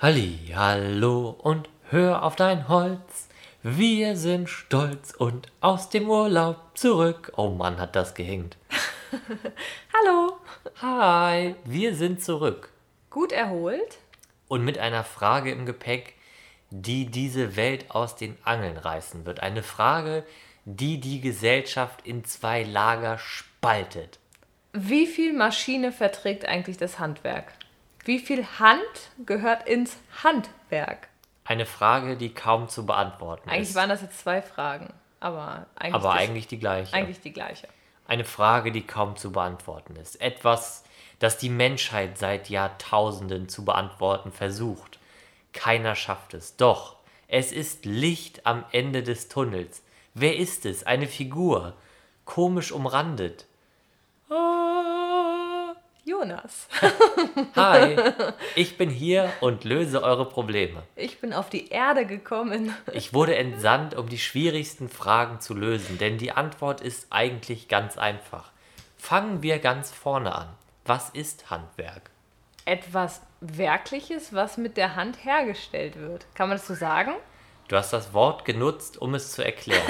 Halli, hallo und hör auf dein Holz. Wir sind stolz und aus dem Urlaub zurück. Oh Mann, hat das gehinkt. Hallo. Hi, wir sind zurück. Gut erholt? Und mit einer Frage im Gepäck, die diese Welt aus den Angeln reißen wird. Eine Frage, die die Gesellschaft in zwei Lager spaltet. Wie viel Maschine verträgt eigentlich das Handwerk? Wie viel Hand gehört ins Handwerk? Eine Frage, die kaum zu beantworten Eigentlich ist. waren das jetzt zwei Fragen, aber eigentlich, aber das- eigentlich die gleiche. eigentlich die gleiche. Eine Frage, die kaum zu beantworten ist. Etwas, das die Menschheit seit Jahrtausenden zu beantworten versucht. Keiner schafft es. Doch, es ist Licht am Ende des Tunnels. Wer ist es? Eine Figur. Komisch umrandet. Ah, Jonas, Hi, ich bin hier und löse eure Probleme. ich bin auf die Erde gekommen. Ich wurde entsandt, um die schwierigsten Fragen zu lösen, denn die Antwort ist eigentlich ganz einfach. Fangen wir ganz vorne an. Was ist Handwerk? Etwas Werkliches, was mit der Hand hergestellt wird. Kann man das so sagen? Du hast das Wort genutzt, um es zu erklären.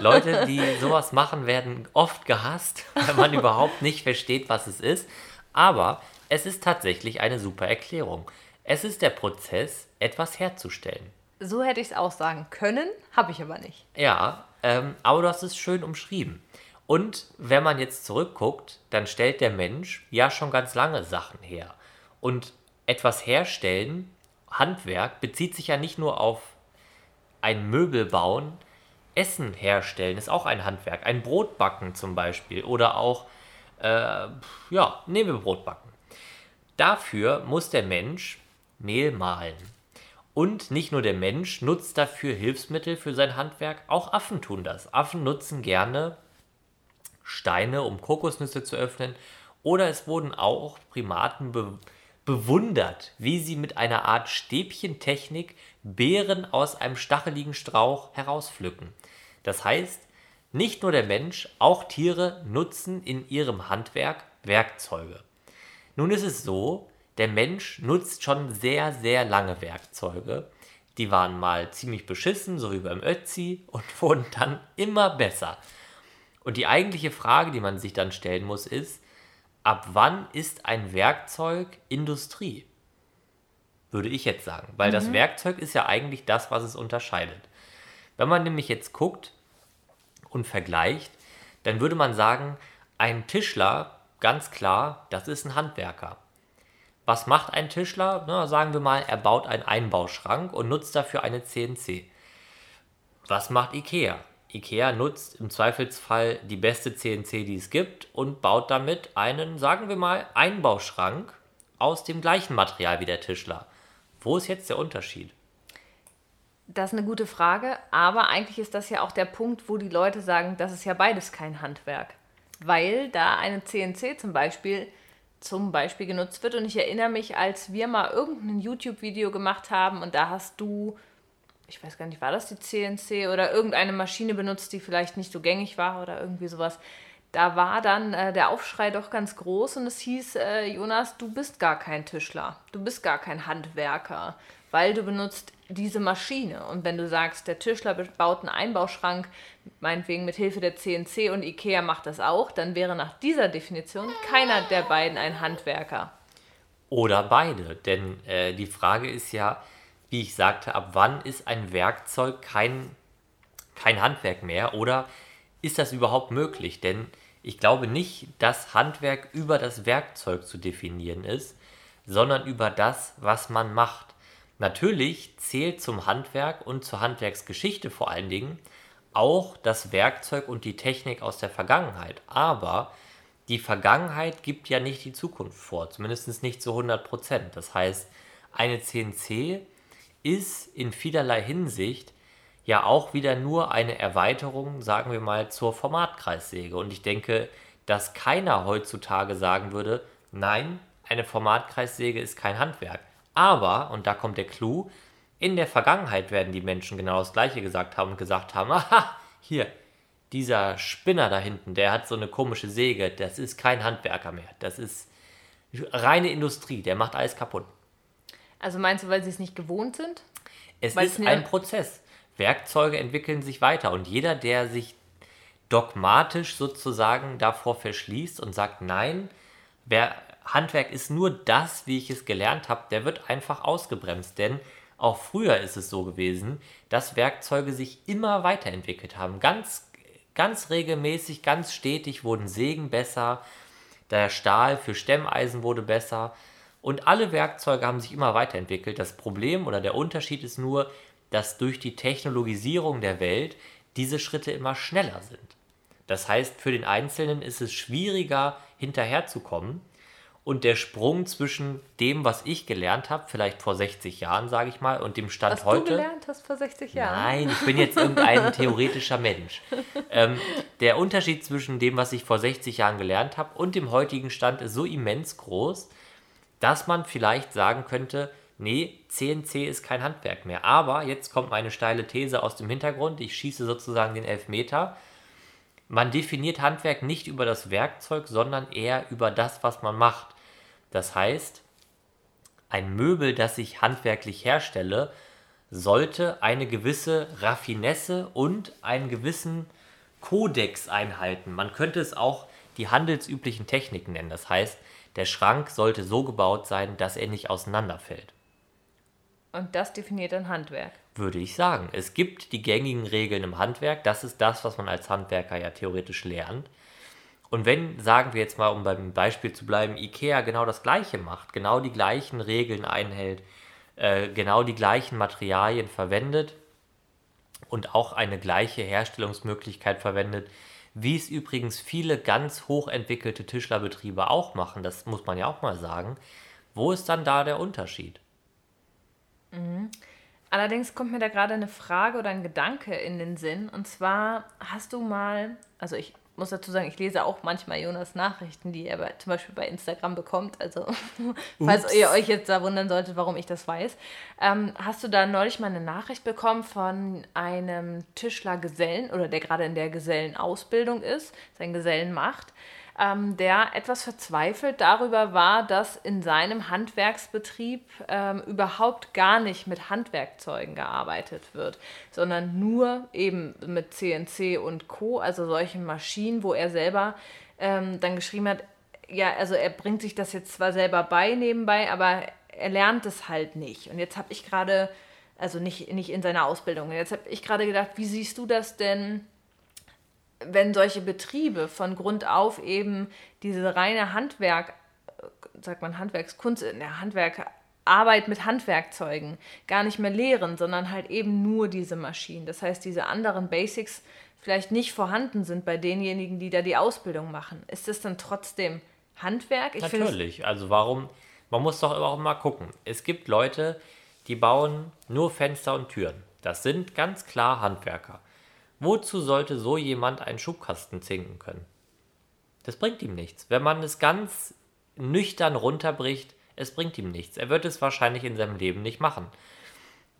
Leute, die sowas machen, werden oft gehasst, weil man überhaupt nicht versteht, was es ist. Aber es ist tatsächlich eine super Erklärung. Es ist der Prozess, etwas herzustellen. So hätte ich es auch sagen können, habe ich aber nicht. Ja, ähm, aber du hast es schön umschrieben. Und wenn man jetzt zurückguckt, dann stellt der Mensch ja schon ganz lange Sachen her. Und etwas herstellen, Handwerk, bezieht sich ja nicht nur auf ein Möbel bauen, Essen herstellen ist auch ein Handwerk. Ein Brot backen zum Beispiel oder auch, äh, ja, nehmen wir Brot backen. Dafür muss der Mensch Mehl mahlen. Und nicht nur der Mensch nutzt dafür Hilfsmittel für sein Handwerk, auch Affen tun das. Affen nutzen gerne Steine, um Kokosnüsse zu öffnen. Oder es wurden auch Primaten be bewundert, wie sie mit einer Art Stäbchentechnik Beeren aus einem stacheligen Strauch herauspflücken. Das heißt, nicht nur der Mensch, auch Tiere nutzen in ihrem Handwerk Werkzeuge. Nun ist es so, der Mensch nutzt schon sehr, sehr lange Werkzeuge. Die waren mal ziemlich beschissen, so wie beim Ötzi, und wurden dann immer besser. Und die eigentliche Frage, die man sich dann stellen muss, ist, ab wann ist ein Werkzeug Industrie? Würde ich jetzt sagen. Weil das Werkzeug ist ja eigentlich das, was es unterscheidet. Wenn man nämlich jetzt guckt und vergleicht, dann würde man sagen, ein Tischler, ganz klar, das ist ein Handwerker. Was macht ein Tischler? Na, sagen wir mal, er baut einen Einbauschrank und nutzt dafür eine CNC. Was macht IKEA? IKEA nutzt im Zweifelsfall die beste CNC, die es gibt und baut damit einen, sagen wir mal, Einbauschrank aus dem gleichen Material wie der Tischler. Wo ist jetzt der Unterschied? Das ist eine gute Frage, aber eigentlich ist das ja auch der Punkt, wo die Leute sagen, das ist ja beides kein Handwerk. Weil da eine CNC zum Beispiel zum Beispiel genutzt wird. Und ich erinnere mich, als wir mal irgendein YouTube-Video gemacht haben und da hast du, ich weiß gar nicht, war das die CNC oder irgendeine Maschine benutzt, die vielleicht nicht so gängig war oder irgendwie sowas. Da war dann äh, der Aufschrei doch ganz groß und es hieß, äh, Jonas, du bist gar kein Tischler, du bist gar kein Handwerker, weil du benutzt diese Maschine. Und wenn du sagst, der Tischler baut einen Einbauschrank, meinetwegen mit Hilfe der CNC und Ikea macht das auch, dann wäre nach dieser Definition keiner der beiden ein Handwerker. Oder beide. Denn äh, die Frage ist ja, wie ich sagte, ab wann ist ein Werkzeug kein, kein Handwerk mehr? Oder ist das überhaupt möglich? Denn ich glaube nicht, dass Handwerk über das Werkzeug zu definieren ist, sondern über das, was man macht. Natürlich zählt zum Handwerk und zur Handwerksgeschichte vor allen Dingen auch das Werkzeug und die Technik aus der Vergangenheit. Aber die Vergangenheit gibt ja nicht die Zukunft vor, zumindest nicht zu 100 Prozent. Das heißt, eine CNC ist in vielerlei Hinsicht ja auch wieder nur eine Erweiterung, sagen wir mal, zur Formatkreissäge. Und ich denke, dass keiner heutzutage sagen würde, nein, eine Formatkreissäge ist kein Handwerk. Aber, und da kommt der Clou, in der Vergangenheit werden die Menschen genau das Gleiche gesagt haben und gesagt haben, aha, hier, dieser Spinner da hinten, der hat so eine komische Säge, das ist kein Handwerker mehr. Das ist reine Industrie, der macht alles kaputt. Also meinst du, weil sie es nicht gewohnt sind? Es Weil ist es ein Prozess. Werkzeuge entwickeln sich weiter und jeder, der sich dogmatisch sozusagen davor verschließt und sagt, nein, wer, Handwerk ist nur das, wie ich es gelernt habe, der wird einfach ausgebremst. Denn auch früher ist es so gewesen, dass Werkzeuge sich immer weiterentwickelt haben. Ganz, ganz regelmäßig, ganz stetig wurden Sägen besser, der Stahl für Stemmeisen wurde besser und alle Werkzeuge haben sich immer weiterentwickelt. Das Problem oder der Unterschied ist nur, dass durch die Technologisierung der Welt diese Schritte immer schneller sind. Das heißt, für den Einzelnen ist es schwieriger, hinterherzukommen. Und der Sprung zwischen dem, was ich gelernt habe, vielleicht vor 60 Jahren, sage ich mal, und dem Stand Was heute. du gelernt hast vor 60 Jahren? Nein, ich bin jetzt irgendein theoretischer Mensch. Ähm, der Unterschied zwischen dem, was ich vor 60 Jahren gelernt habe und dem heutigen Stand ist so immens groß, dass man vielleicht sagen könnte, nee, CNC ist kein Handwerk mehr. Aber jetzt kommt meine steile These aus dem Hintergrund. Ich schieße sozusagen den Elfmeter. Man definiert Handwerk nicht über das Werkzeug, sondern eher über das, was man macht. Das heißt, ein Möbel, das ich handwerklich herstelle, sollte eine gewisse Raffinesse und einen gewissen Kodex einhalten. Man könnte es auch die handelsüblichen Techniken nennen. Das heißt, der Schrank sollte so gebaut sein, dass er nicht auseinanderfällt. Und das definiert ein Handwerk. Würde ich sagen. Es gibt die gängigen Regeln im Handwerk. Das ist das, was man als Handwerker ja theoretisch lernt. Und wenn, sagen wir jetzt mal, um beim Beispiel zu bleiben, IKEA genau das Gleiche macht, genau die gleichen Regeln einhält, äh, genau die gleichen Materialien verwendet und auch eine gleiche Herstellungsmöglichkeit verwendet, wie es übrigens viele ganz hochentwickelte Tischlerbetriebe auch machen, das muss man ja auch mal sagen, wo ist dann da der Unterschied? Allerdings kommt mir da gerade eine Frage oder ein Gedanke in den Sinn. Und zwar hast du mal, also ich muss dazu sagen, ich lese auch manchmal Jonas Nachrichten, die er bei, zum Beispiel bei Instagram bekommt. Also falls ihr euch jetzt da wundern solltet, warum ich das weiß. Ähm, hast du da neulich mal eine Nachricht bekommen von einem Tischlergesellen oder der gerade in der Gesellenausbildung ist, sein Gesellen macht, ähm, der etwas verzweifelt darüber war, dass in seinem Handwerksbetrieb ähm, überhaupt gar nicht mit Handwerkzeugen gearbeitet wird, sondern nur eben mit CNC und Co., also solchen Maschinen, wo er selber ähm, dann geschrieben hat, ja, also er bringt sich das jetzt zwar selber bei nebenbei, aber er lernt es halt nicht. Und jetzt habe ich gerade, also nicht, nicht in seiner Ausbildung, jetzt habe ich gerade gedacht, wie siehst du das denn? Wenn solche Betriebe von Grund auf eben diese reine Handwerk, sagt man Handwerkskunst, ja, Handwerk, Arbeit mit Handwerkzeugen gar nicht mehr lehren, sondern halt eben nur diese Maschinen. Das heißt, diese anderen Basics vielleicht nicht vorhanden sind bei denjenigen, die da die Ausbildung machen. Ist das dann trotzdem Handwerk? Ich Natürlich. Also warum? Man muss doch auch mal gucken. Es gibt Leute, die bauen nur Fenster und Türen. Das sind ganz klar Handwerker. Wozu sollte so jemand einen Schubkasten zinken können? Das bringt ihm nichts. Wenn man es ganz nüchtern runterbricht, es bringt ihm nichts. Er wird es wahrscheinlich in seinem Leben nicht machen.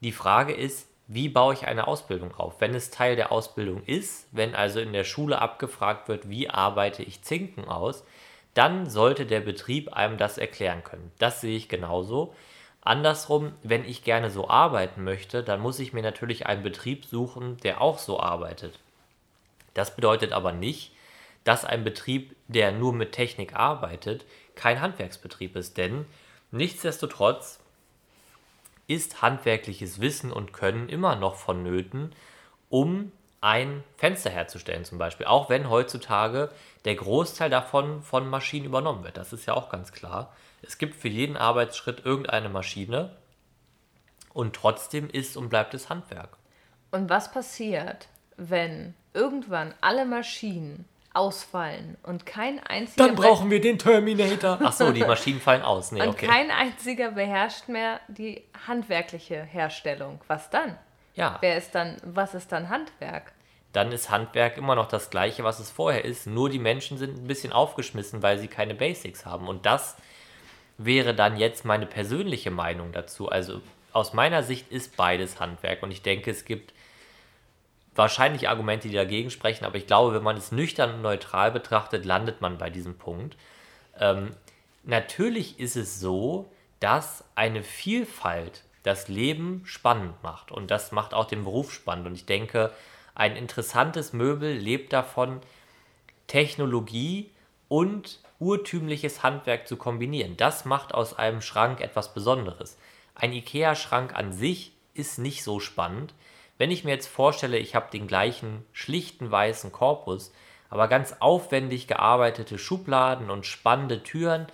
Die Frage ist, wie baue ich eine Ausbildung auf? Wenn es Teil der Ausbildung ist, wenn also in der Schule abgefragt wird, wie arbeite ich Zinken aus, dann sollte der Betrieb einem das erklären können. Das sehe ich genauso. Andersrum, wenn ich gerne so arbeiten möchte, dann muss ich mir natürlich einen Betrieb suchen, der auch so arbeitet. Das bedeutet aber nicht, dass ein Betrieb, der nur mit Technik arbeitet, kein Handwerksbetrieb ist, denn nichtsdestotrotz ist handwerkliches Wissen und Können immer noch vonnöten, um ein Fenster herzustellen zum Beispiel. Auch wenn heutzutage der Großteil davon von Maschinen übernommen wird. Das ist ja auch ganz klar. Es gibt für jeden Arbeitsschritt irgendeine Maschine und trotzdem ist und bleibt es Handwerk. Und was passiert, wenn irgendwann alle Maschinen ausfallen und kein einziger Dann brauchen wir den Terminator. Ach so, die Maschinen fallen aus. Nee, und okay. kein einziger beherrscht mehr die handwerkliche Herstellung. Was dann? Ja, Wer ist dann, was ist dann Handwerk? dann ist Handwerk immer noch das gleiche, was es vorher ist. Nur die Menschen sind ein bisschen aufgeschmissen, weil sie keine Basics haben. Und das wäre dann jetzt meine persönliche Meinung dazu. Also aus meiner Sicht ist beides Handwerk. Und ich denke, es gibt wahrscheinlich Argumente, die dagegen sprechen. Aber ich glaube, wenn man es nüchtern und neutral betrachtet, landet man bei diesem Punkt. Ähm, natürlich ist es so, dass eine Vielfalt das Leben spannend macht. Und das macht auch den Beruf spannend. Und ich denke, ein interessantes Möbel lebt davon, Technologie und urtümliches Handwerk zu kombinieren. Das macht aus einem Schrank etwas Besonderes. Ein IKEA-Schrank an sich ist nicht so spannend. Wenn ich mir jetzt vorstelle, ich habe den gleichen schlichten weißen Korpus, aber ganz aufwendig gearbeitete Schubladen und spannende Türen,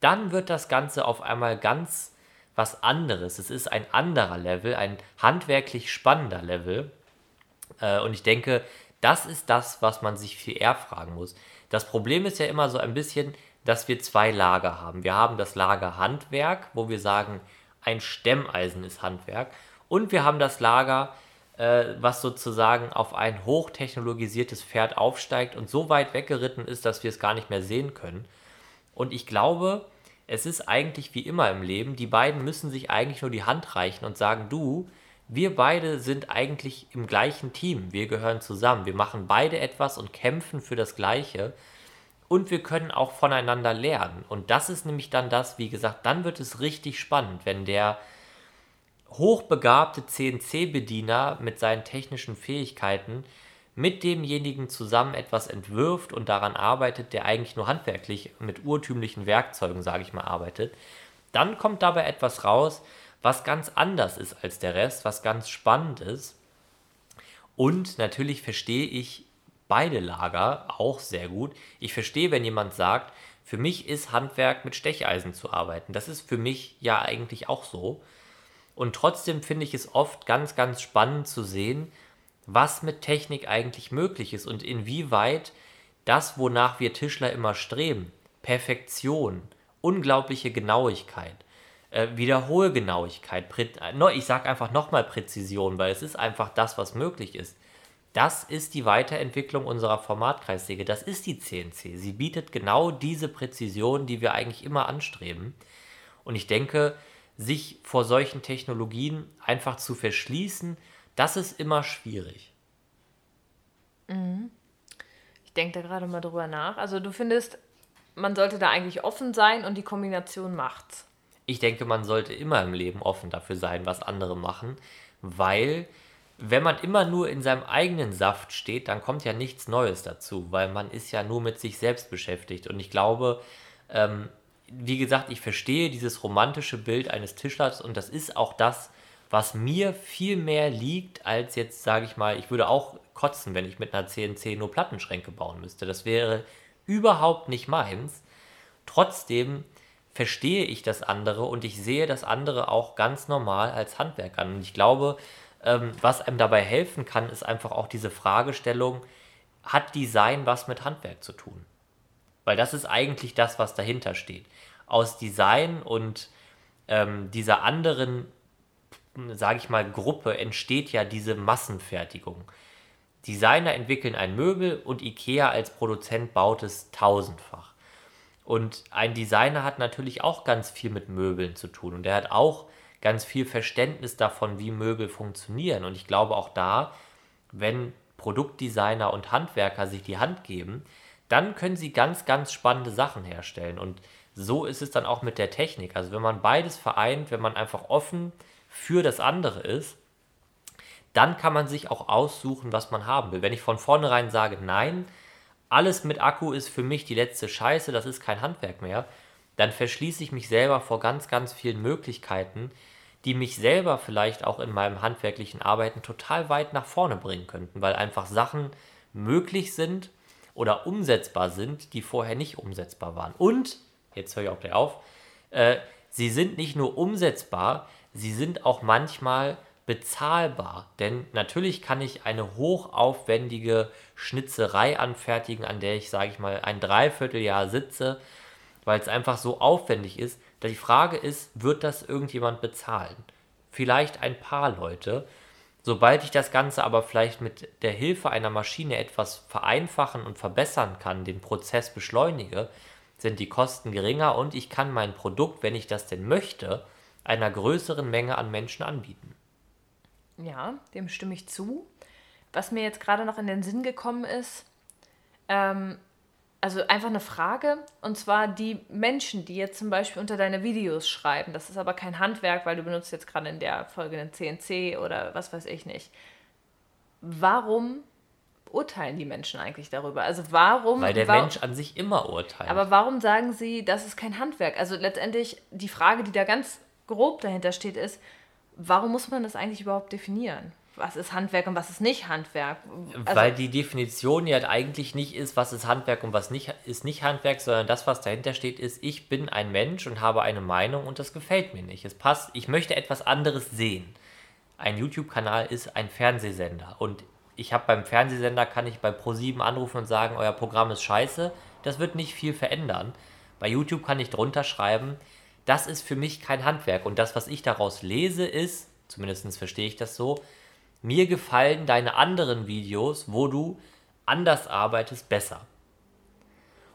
dann wird das Ganze auf einmal ganz was anderes. Es ist ein anderer Level, ein handwerklich spannender Level. Äh, und ich denke, das ist das, was man sich viel eher fragen muss. Das Problem ist ja immer so ein bisschen, dass wir zwei Lager haben. Wir haben das Lager Handwerk, wo wir sagen, ein Stemmeisen ist Handwerk. Und wir haben das Lager, äh, was sozusagen auf ein hochtechnologisiertes Pferd aufsteigt und so weit weggeritten ist, dass wir es gar nicht mehr sehen können. Und ich glaube, es ist eigentlich wie immer im Leben, die beiden müssen sich eigentlich nur die Hand reichen und sagen, du, wir beide sind eigentlich im gleichen Team, wir gehören zusammen, wir machen beide etwas und kämpfen für das Gleiche. Und wir können auch voneinander lernen. Und das ist nämlich dann das, wie gesagt, dann wird es richtig spannend, wenn der hochbegabte CNC-Bediener mit seinen technischen Fähigkeiten mit demjenigen zusammen etwas entwirft und daran arbeitet, der eigentlich nur handwerklich mit urtümlichen Werkzeugen, sage ich mal, arbeitet, dann kommt dabei etwas raus, was ganz anders ist als der Rest, was ganz spannend ist. Und natürlich verstehe ich beide Lager auch sehr gut. Ich verstehe, wenn jemand sagt, für mich ist Handwerk mit Stecheisen zu arbeiten. Das ist für mich ja eigentlich auch so. Und trotzdem finde ich es oft ganz, ganz spannend zu sehen, was mit Technik eigentlich möglich ist und inwieweit das, wonach wir Tischler immer streben, Perfektion, unglaubliche Genauigkeit, äh, Wiederholgenauigkeit, äh, ich sage einfach nochmal Präzision, weil es ist einfach das, was möglich ist. Das ist die Weiterentwicklung unserer Formatkreissäge, das ist die CNC. Sie bietet genau diese Präzision, die wir eigentlich immer anstreben. Und ich denke, sich vor solchen Technologien einfach zu verschließen, das ist immer schwierig. Mhm. Ich denke da gerade mal drüber nach. Also du findest, man sollte da eigentlich offen sein und die Kombination macht's. Ich denke, man sollte immer im Leben offen dafür sein, was andere machen, weil wenn man immer nur in seinem eigenen Saft steht, dann kommt ja nichts Neues dazu, weil man ist ja nur mit sich selbst beschäftigt. Und ich glaube, ähm, wie gesagt, ich verstehe dieses romantische Bild eines Tischlers und das ist auch das, was mir viel mehr liegt, als jetzt, sage ich mal, ich würde auch kotzen, wenn ich mit einer CNC nur Plattenschränke bauen müsste. Das wäre überhaupt nicht meins. Trotzdem verstehe ich das andere und ich sehe das andere auch ganz normal als Handwerk an. Und ich glaube, ähm, was einem dabei helfen kann, ist einfach auch diese Fragestellung, hat Design was mit Handwerk zu tun? Weil das ist eigentlich das, was dahinter steht. Aus Design und ähm, dieser anderen sage ich mal, Gruppe entsteht ja diese Massenfertigung. Designer entwickeln ein Möbel und IKEA als Produzent baut es tausendfach. Und ein Designer hat natürlich auch ganz viel mit Möbeln zu tun und er hat auch ganz viel Verständnis davon, wie Möbel funktionieren. Und ich glaube auch da, wenn Produktdesigner und Handwerker sich die Hand geben, dann können sie ganz, ganz spannende Sachen herstellen. Und so ist es dann auch mit der Technik. Also wenn man beides vereint, wenn man einfach offen für das andere ist, dann kann man sich auch aussuchen, was man haben will. Wenn ich von vornherein sage, nein, alles mit Akku ist für mich die letzte Scheiße, das ist kein Handwerk mehr, dann verschließe ich mich selber vor ganz, ganz vielen Möglichkeiten, die mich selber vielleicht auch in meinem handwerklichen Arbeiten total weit nach vorne bringen könnten, weil einfach Sachen möglich sind oder umsetzbar sind, die vorher nicht umsetzbar waren. Und, jetzt höre ich auch gleich auf, äh, sie sind nicht nur umsetzbar, sie sind auch manchmal bezahlbar. Denn natürlich kann ich eine hochaufwendige Schnitzerei anfertigen, an der ich, sage ich mal, ein Dreivierteljahr sitze, weil es einfach so aufwendig ist. Die Frage ist, wird das irgendjemand bezahlen? Vielleicht ein paar Leute. Sobald ich das Ganze aber vielleicht mit der Hilfe einer Maschine etwas vereinfachen und verbessern kann, den Prozess beschleunige, sind die Kosten geringer und ich kann mein Produkt, wenn ich das denn möchte, einer größeren Menge an Menschen anbieten. Ja, dem stimme ich zu. Was mir jetzt gerade noch in den Sinn gekommen ist, ähm, also einfach eine Frage, und zwar die Menschen, die jetzt zum Beispiel unter deine Videos schreiben, das ist aber kein Handwerk, weil du benutzt jetzt gerade in der Folge einen CNC oder was weiß ich nicht. Warum urteilen die Menschen eigentlich darüber? Also warum... Weil der warum, Mensch an sich immer urteilt. Aber warum sagen sie, das ist kein Handwerk? Also letztendlich die Frage, die da ganz grob dahinter steht, ist, warum muss man das eigentlich überhaupt definieren? Was ist Handwerk und was ist nicht Handwerk? Also, Weil die Definition ja eigentlich nicht ist, was ist Handwerk und was nicht, ist nicht Handwerk, sondern das, was dahinter steht, ist, ich bin ein Mensch und habe eine Meinung und das gefällt mir nicht. Es passt, ich möchte etwas anderes sehen. Ein YouTube-Kanal ist ein Fernsehsender und ich habe beim Fernsehsender, kann ich bei Pro7 anrufen und sagen, euer Programm ist scheiße. Das wird nicht viel verändern. Bei YouTube kann ich drunter schreiben, das ist für mich kein Handwerk. Und das, was ich daraus lese, ist, zumindest verstehe ich das so, mir gefallen deine anderen Videos, wo du anders arbeitest, besser.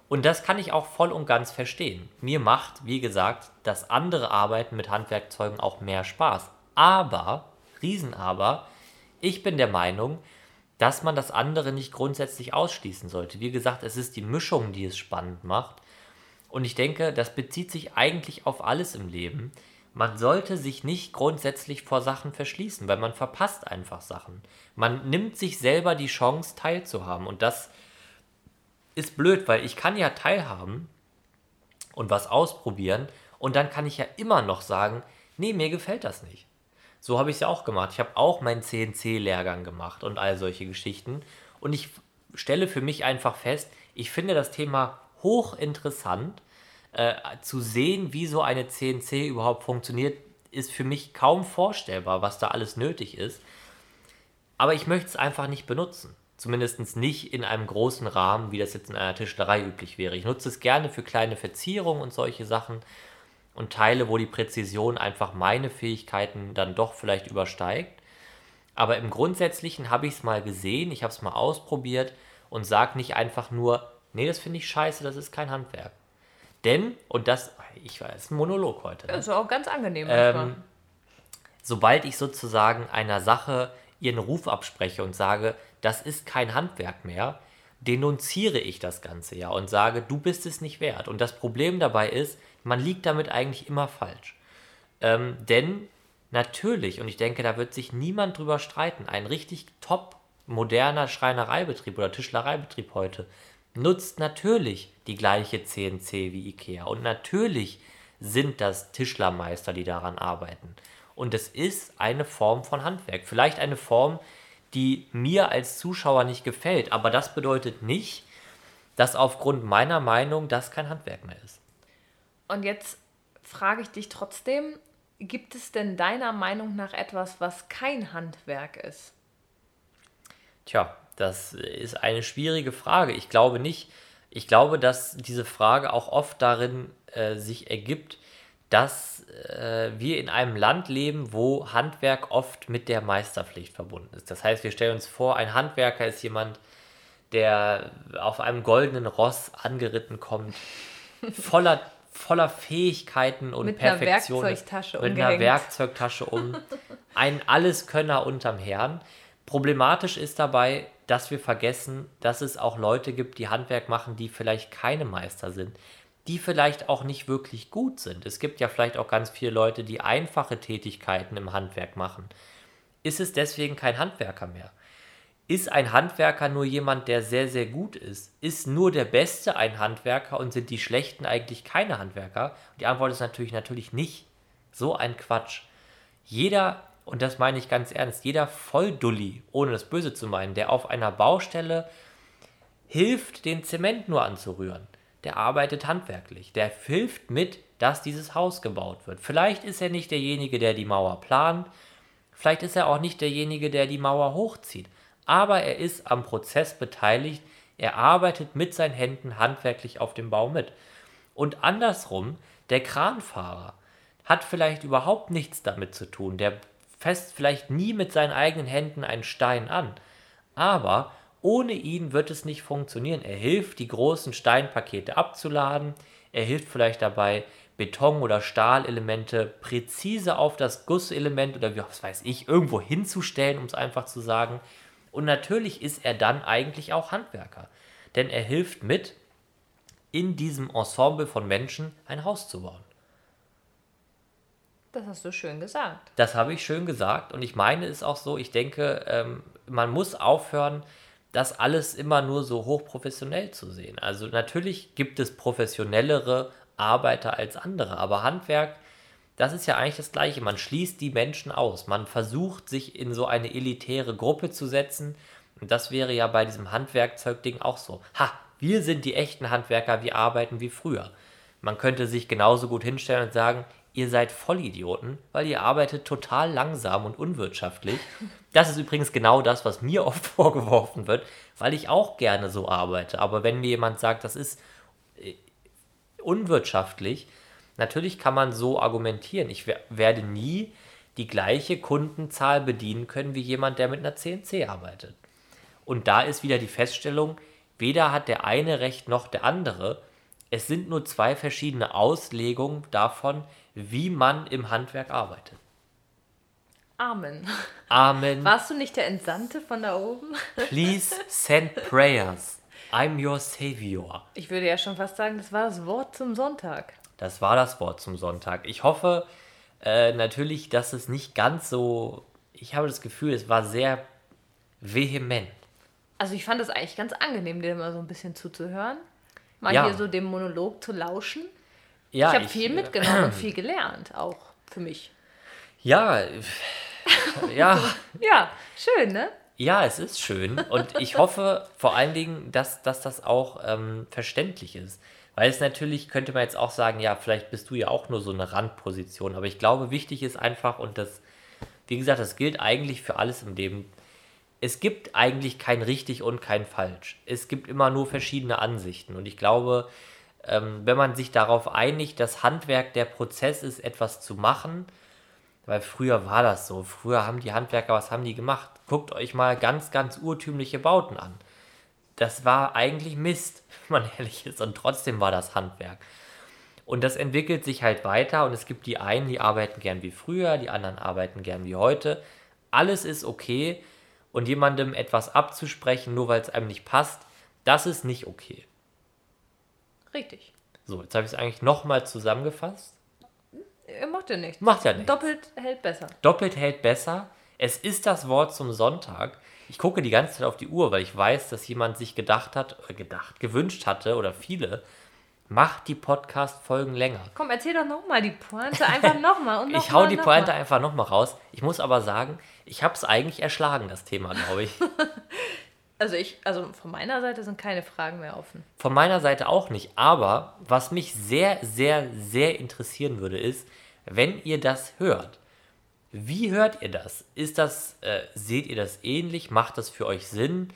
Und das kann ich auch voll und ganz verstehen. Mir macht, wie gesagt, das andere Arbeiten mit Handwerkzeugen auch mehr Spaß. Aber, Riesenaber, ich bin der Meinung, dass man das andere nicht grundsätzlich ausschließen sollte. Wie gesagt, es ist die Mischung, die es spannend macht. Und ich denke, das bezieht sich eigentlich auf alles im Leben. Man sollte sich nicht grundsätzlich vor Sachen verschließen, weil man verpasst einfach Sachen. Man nimmt sich selber die Chance, teilzuhaben. Und das ist blöd, weil ich kann ja teilhaben und was ausprobieren und dann kann ich ja immer noch sagen, nee, mir gefällt das nicht. So habe ich es ja auch gemacht. Ich habe auch meinen CNC-Lehrgang gemacht und all solche Geschichten. Und ich stelle für mich einfach fest, ich finde das Thema hochinteressant. Äh, zu sehen, wie so eine CNC überhaupt funktioniert, ist für mich kaum vorstellbar, was da alles nötig ist. Aber ich möchte es einfach nicht benutzen. Zumindest nicht in einem großen Rahmen, wie das jetzt in einer Tischlerei üblich wäre. Ich nutze es gerne für kleine Verzierungen und solche Sachen und Teile, wo die Präzision einfach meine Fähigkeiten dann doch vielleicht übersteigt. Aber im Grundsätzlichen habe ich es mal gesehen, ich habe es mal ausprobiert und sage nicht einfach nur, nee, das finde ich scheiße, das ist kein Handwerk. Denn, und das, ich weiß, ein Monolog heute. Ne? Das ist auch ganz angenehm. Ähm, sobald ich sozusagen einer Sache ihren Ruf abspreche und sage, das ist kein Handwerk mehr, denunziere ich das Ganze ja und sage, du bist es nicht wert. Und das Problem dabei ist, man liegt damit eigentlich immer falsch. Ähm, denn natürlich, und ich denke, da wird sich niemand drüber streiten, ein richtig top moderner Schreinereibetrieb oder Tischlereibetrieb heute nutzt natürlich die gleiche CNC wie IKEA. Und natürlich sind das Tischlermeister, die daran arbeiten. Und es ist eine Form von Handwerk. Vielleicht eine Form, die mir als Zuschauer nicht gefällt. Aber das bedeutet nicht, dass aufgrund meiner Meinung das kein Handwerk mehr ist. Und jetzt frage ich dich trotzdem, gibt es denn deiner Meinung nach etwas, was kein Handwerk ist? Tja, das ist eine schwierige Frage. Ich glaube nicht. Ich glaube, dass diese Frage auch oft darin äh, sich ergibt, dass äh, wir in einem Land leben, wo Handwerk oft mit der Meisterpflicht verbunden ist. Das heißt, wir stellen uns vor, ein Handwerker ist jemand, der auf einem goldenen Ross angeritten kommt, voller, voller Fähigkeiten und mit Perfektion. Einer Werkzeugtasche mit umgehängt. einer Werkzeugtasche um. Ein Alleskönner unterm Herrn. Problematisch ist dabei, dass wir vergessen, dass es auch Leute gibt, die Handwerk machen, die vielleicht keine Meister sind, die vielleicht auch nicht wirklich gut sind. Es gibt ja vielleicht auch ganz viele Leute, die einfache Tätigkeiten im Handwerk machen. Ist es deswegen kein Handwerker mehr? Ist ein Handwerker nur jemand, der sehr, sehr gut ist? Ist nur der Beste ein Handwerker und sind die Schlechten eigentlich keine Handwerker? die Antwort ist natürlich, natürlich nicht. So ein Quatsch. Jeder und das meine ich ganz ernst, jeder Volldulli, ohne das Böse zu meinen, der auf einer Baustelle hilft, den Zement nur anzurühren, der arbeitet handwerklich, der hilft mit, dass dieses Haus gebaut wird. Vielleicht ist er nicht derjenige, der die Mauer plant, vielleicht ist er auch nicht derjenige, der die Mauer hochzieht, aber er ist am Prozess beteiligt, er arbeitet mit seinen Händen handwerklich auf dem Bau mit. Und andersrum, der Kranfahrer hat vielleicht überhaupt nichts damit zu tun, der fest vielleicht nie mit seinen eigenen Händen einen Stein an. Aber ohne ihn wird es nicht funktionieren. Er hilft, die großen Steinpakete abzuladen. Er hilft vielleicht dabei, Beton- oder Stahlelemente präzise auf das Gusselement oder wie was weiß ich, irgendwo hinzustellen, um es einfach zu sagen. Und natürlich ist er dann eigentlich auch Handwerker. Denn er hilft mit, in diesem Ensemble von Menschen ein Haus zu bauen. Das hast du schön gesagt. Das habe ich schön gesagt und ich meine es auch so, ich denke, ähm, man muss aufhören, das alles immer nur so hochprofessionell zu sehen. Also natürlich gibt es professionellere Arbeiter als andere, aber Handwerk, das ist ja eigentlich das Gleiche. Man schließt die Menschen aus. Man versucht, sich in so eine elitäre Gruppe zu setzen. Und das wäre ja bei diesem Handwerkzeugding auch so. Ha, wir sind die echten Handwerker, wir arbeiten wie früher. Man könnte sich genauso gut hinstellen und sagen, ihr seid Vollidioten, weil ihr arbeitet total langsam und unwirtschaftlich. Das ist übrigens genau das, was mir oft vorgeworfen wird, weil ich auch gerne so arbeite. Aber wenn mir jemand sagt, das ist äh, unwirtschaftlich, natürlich kann man so argumentieren. Ich werde nie die gleiche Kundenzahl bedienen können wie jemand, der mit einer CNC arbeitet. Und da ist wieder die Feststellung, weder hat der eine recht noch der andere. Es sind nur zwei verschiedene Auslegungen davon, wie man im Handwerk arbeitet. Amen. Amen. Warst du nicht der Entsandte von da oben? Please send prayers. I'm your savior. Ich würde ja schon fast sagen, das war das Wort zum Sonntag. Das war das Wort zum Sonntag. Ich hoffe äh, natürlich, dass es nicht ganz so. Ich habe das Gefühl, es war sehr vehement. Also ich fand es eigentlich ganz angenehm, dir mal so ein bisschen zuzuhören. Mal Ja. hier so dem Monolog zu lauschen. Ja, ich habe viel äh, mitgenommen und viel gelernt, auch für mich. Ja, ja, Ja, schön, ne? ja, es ist schön und ich hoffe vor allen Dingen, dass, dass das auch ähm, verständlich ist. Weil es natürlich, könnte man jetzt auch sagen, ja, vielleicht bist du ja auch nur so eine Randposition, aber ich glaube, wichtig ist einfach und das, wie gesagt, das gilt eigentlich für alles im Leben. Es gibt eigentlich kein richtig und kein falsch. Es gibt immer nur verschiedene Ansichten und ich glaube, ähm, wenn man sich darauf einigt, dass Handwerk der Prozess ist, etwas zu machen, weil früher war das so. Früher haben die Handwerker, was haben die gemacht? Guckt euch mal ganz, ganz urtümliche Bauten an. Das war eigentlich Mist, wenn man ehrlich ist. Und trotzdem war das Handwerk. Und das entwickelt sich halt weiter und es gibt die einen, die arbeiten gern wie früher, die anderen arbeiten gern wie heute. Alles ist okay und jemandem etwas abzusprechen, nur weil es einem nicht passt, das ist nicht okay. Richtig. So, jetzt habe ich es eigentlich nochmal zusammengefasst. Ihr macht ja nichts. Macht ja nichts. Doppelt hält besser. Doppelt hält besser. Es ist das Wort zum Sonntag. Ich gucke die ganze Zeit auf die Uhr, weil ich weiß, dass jemand sich gedacht hat, oder gedacht, gewünscht hatte, oder viele, macht die Podcast-Folgen länger. Komm, erzähl doch nochmal die Pointe einfach nochmal noch ich hau die noch Pointe mal. einfach nochmal raus. Ich muss aber sagen, ich habe es eigentlich erschlagen, das Thema, glaube ich. Also ich, also von meiner Seite sind keine Fragen mehr offen. Von meiner Seite auch nicht. Aber was mich sehr, sehr, sehr interessieren würde, ist, wenn ihr das hört. Wie hört ihr das? Ist das, äh, seht ihr das ähnlich? Macht das für euch Sinn?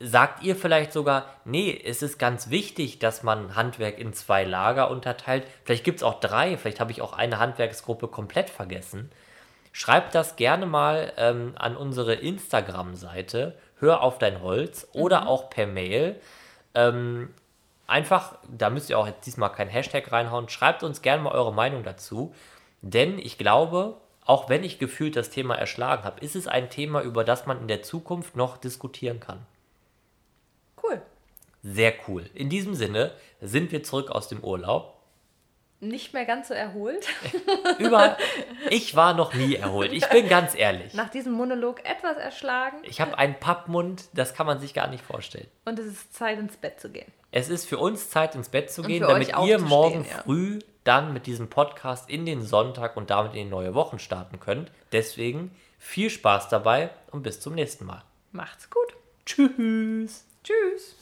Sagt ihr vielleicht sogar, nee, es ist ganz wichtig, dass man Handwerk in zwei Lager unterteilt. Vielleicht gibt es auch drei, vielleicht habe ich auch eine Handwerksgruppe komplett vergessen. Schreibt das gerne mal ähm, an unsere Instagram-Seite, Hör auf dein Holz, oder auch per Mail. Ähm, einfach, da müsst ihr auch jetzt diesmal kein Hashtag reinhauen, schreibt uns gerne mal eure Meinung dazu. Denn ich glaube, auch wenn ich gefühlt das Thema erschlagen habe, ist es ein Thema, über das man in der Zukunft noch diskutieren kann. Cool. Sehr cool. In diesem Sinne sind wir zurück aus dem Urlaub. Nicht mehr ganz so erholt. Über ich war noch nie erholt. Ich bin ganz ehrlich. Nach diesem Monolog etwas erschlagen Ich habe einen Pappmund, das kann man sich gar nicht vorstellen. und es ist Zeit ins Bett zu gehen. Es ist für uns Zeit, ins Bett zu gehen, damit ihr morgen ja. früh dann mit diesem Podcast in den Sonntag und damit in die neue Woche starten könnt. Deswegen viel Spaß dabei und bis zum nächsten Mal. Macht's gut. Tschüss. Tschüss.